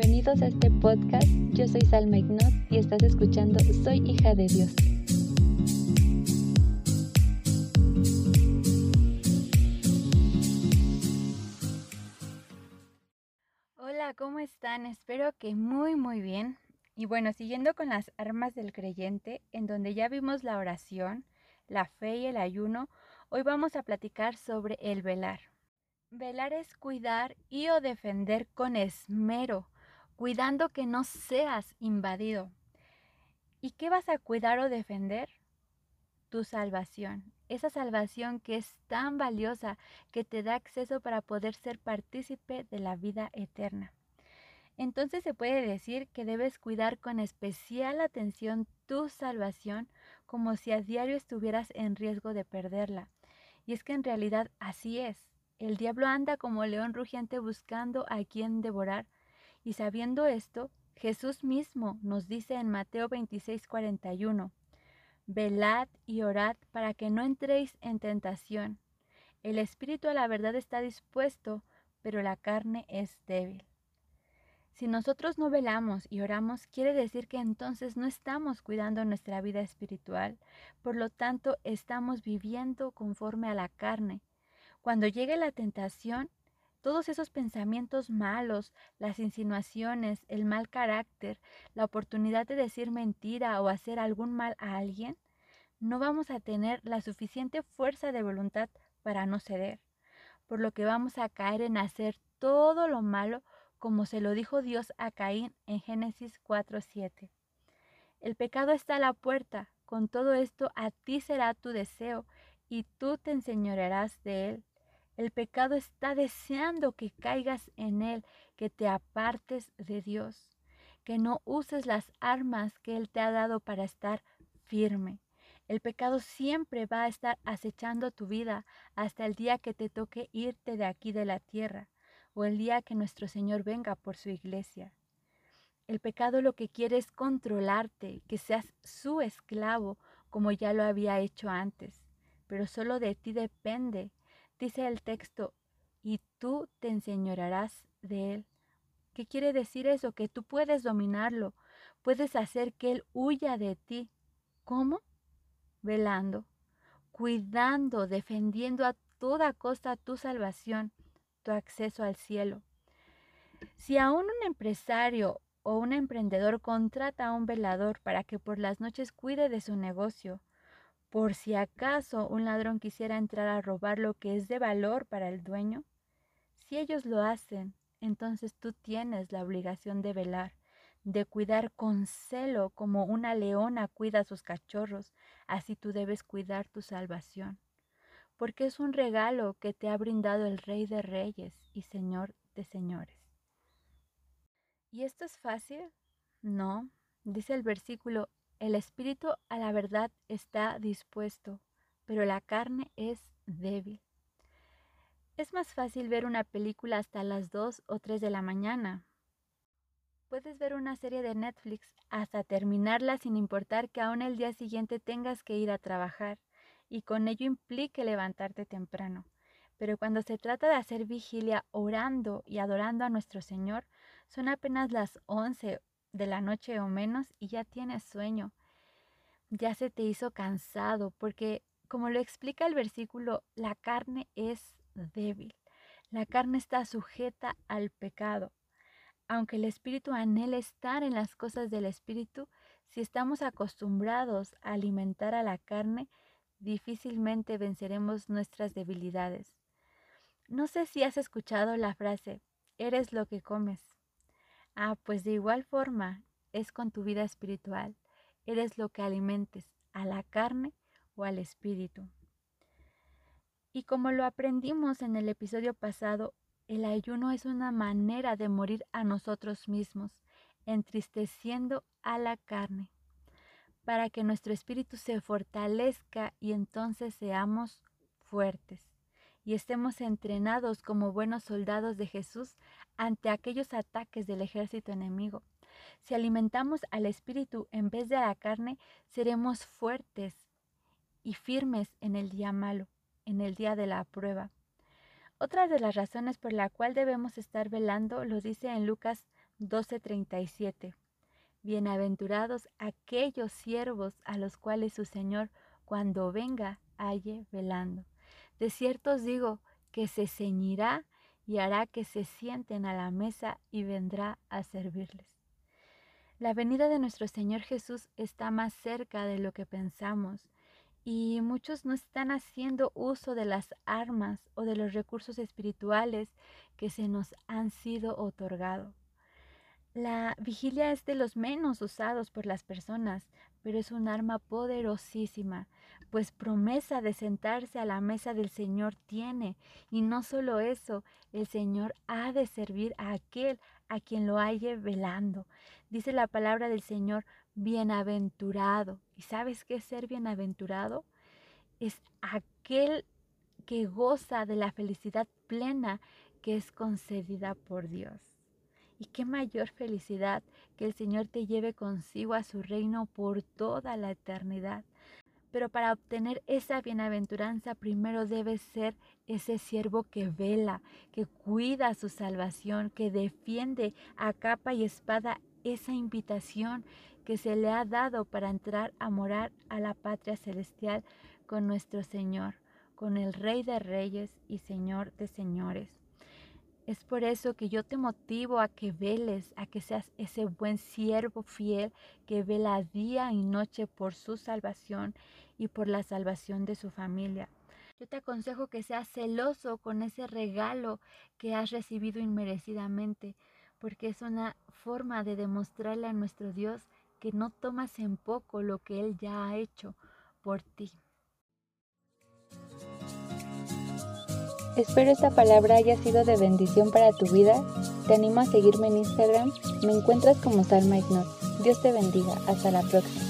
Bienvenidos a este podcast. Yo soy Salma Ignot y estás escuchando Soy hija de Dios. Hola, ¿cómo están? Espero que muy muy bien. Y bueno, siguiendo con las armas del creyente, en donde ya vimos la oración, la fe y el ayuno, hoy vamos a platicar sobre el velar. Velar es cuidar y o defender con esmero, cuidando que no seas invadido. ¿Y qué vas a cuidar o defender? Tu salvación, esa salvación que es tan valiosa que te da acceso para poder ser partícipe de la vida eterna. Entonces se puede decir que debes cuidar con especial atención tu salvación como si a diario estuvieras en riesgo de perderla. Y es que en realidad así es. El diablo anda como león rugiente buscando a quien devorar. Y sabiendo esto, Jesús mismo nos dice en Mateo 26, 41, Velad y orad para que no entréis en tentación. El espíritu a la verdad está dispuesto, pero la carne es débil. Si nosotros no velamos y oramos, quiere decir que entonces no estamos cuidando nuestra vida espiritual, por lo tanto estamos viviendo conforme a la carne, cuando llegue la tentación, todos esos pensamientos malos, las insinuaciones, el mal carácter, la oportunidad de decir mentira o hacer algún mal a alguien, no vamos a tener la suficiente fuerza de voluntad para no ceder, por lo que vamos a caer en hacer todo lo malo como se lo dijo Dios a Caín en Génesis 4:7. El pecado está a la puerta, con todo esto a ti será tu deseo y tú te enseñorearás de él. El pecado está deseando que caigas en él, que te apartes de Dios, que no uses las armas que Él te ha dado para estar firme. El pecado siempre va a estar acechando tu vida hasta el día que te toque irte de aquí de la tierra o el día que nuestro Señor venga por su iglesia. El pecado lo que quiere es controlarte, que seas su esclavo como ya lo había hecho antes, pero solo de ti depende Dice el texto, y tú te enseñorarás de él. ¿Qué quiere decir eso? Que tú puedes dominarlo, puedes hacer que él huya de ti. ¿Cómo? Velando, cuidando, defendiendo a toda costa tu salvación, tu acceso al cielo. Si aún un empresario o un emprendedor contrata a un velador para que por las noches cuide de su negocio, por si acaso un ladrón quisiera entrar a robar lo que es de valor para el dueño. Si ellos lo hacen, entonces tú tienes la obligación de velar, de cuidar con celo como una leona cuida a sus cachorros, así tú debes cuidar tu salvación, porque es un regalo que te ha brindado el Rey de Reyes y Señor de Señores. ¿Y esto es fácil? No, dice el versículo, el espíritu a la verdad está dispuesto, pero la carne es débil. Es más fácil ver una película hasta las 2 o 3 de la mañana. Puedes ver una serie de Netflix hasta terminarla sin importar que aún el día siguiente tengas que ir a trabajar y con ello implique levantarte temprano. Pero cuando se trata de hacer vigilia orando y adorando a nuestro Señor, son apenas las 11 de la noche o menos y ya tienes sueño. Ya se te hizo cansado porque, como lo explica el versículo, la carne es débil. La carne está sujeta al pecado. Aunque el espíritu anhela estar en las cosas del espíritu, si estamos acostumbrados a alimentar a la carne, difícilmente venceremos nuestras debilidades. No sé si has escuchado la frase, eres lo que comes. Ah, pues de igual forma es con tu vida espiritual. Eres lo que alimentes, a la carne o al espíritu. Y como lo aprendimos en el episodio pasado, el ayuno es una manera de morir a nosotros mismos, entristeciendo a la carne, para que nuestro espíritu se fortalezca y entonces seamos fuertes y estemos entrenados como buenos soldados de Jesús ante aquellos ataques del ejército enemigo. Si alimentamos al espíritu en vez de a la carne, seremos fuertes y firmes en el día malo, en el día de la prueba. Otra de las razones por la cual debemos estar velando lo dice en Lucas 12:37. Bienaventurados aquellos siervos a los cuales su Señor cuando venga halle velando. De cierto os digo que se ceñirá y hará que se sienten a la mesa y vendrá a servirles. La venida de nuestro Señor Jesús está más cerca de lo que pensamos y muchos no están haciendo uso de las armas o de los recursos espirituales que se nos han sido otorgados. La vigilia es de los menos usados por las personas, pero es un arma poderosísima, pues promesa de sentarse a la mesa del Señor tiene, y no solo eso, el Señor ha de servir a aquel a quien lo halle velando. Dice la palabra del Señor, bienaventurado. ¿Y sabes qué es ser bienaventurado? Es aquel que goza de la felicidad plena que es concedida por Dios. Y qué mayor felicidad que el Señor te lleve consigo a su reino por toda la eternidad. Pero para obtener esa bienaventuranza primero debes ser ese siervo que vela, que cuida su salvación, que defiende a capa y espada esa invitación que se le ha dado para entrar a morar a la patria celestial con nuestro Señor, con el Rey de Reyes y Señor de Señores. Es por eso que yo te motivo a que veles, a que seas ese buen siervo fiel que vela día y noche por su salvación y por la salvación de su familia. Yo te aconsejo que seas celoso con ese regalo que has recibido inmerecidamente, porque es una forma de demostrarle a nuestro Dios que no tomas en poco lo que Él ya ha hecho por ti. Espero esta palabra haya sido de bendición para tu vida. Te animo a seguirme en Instagram. Me encuentras como Salma Ignot. Dios te bendiga. Hasta la próxima.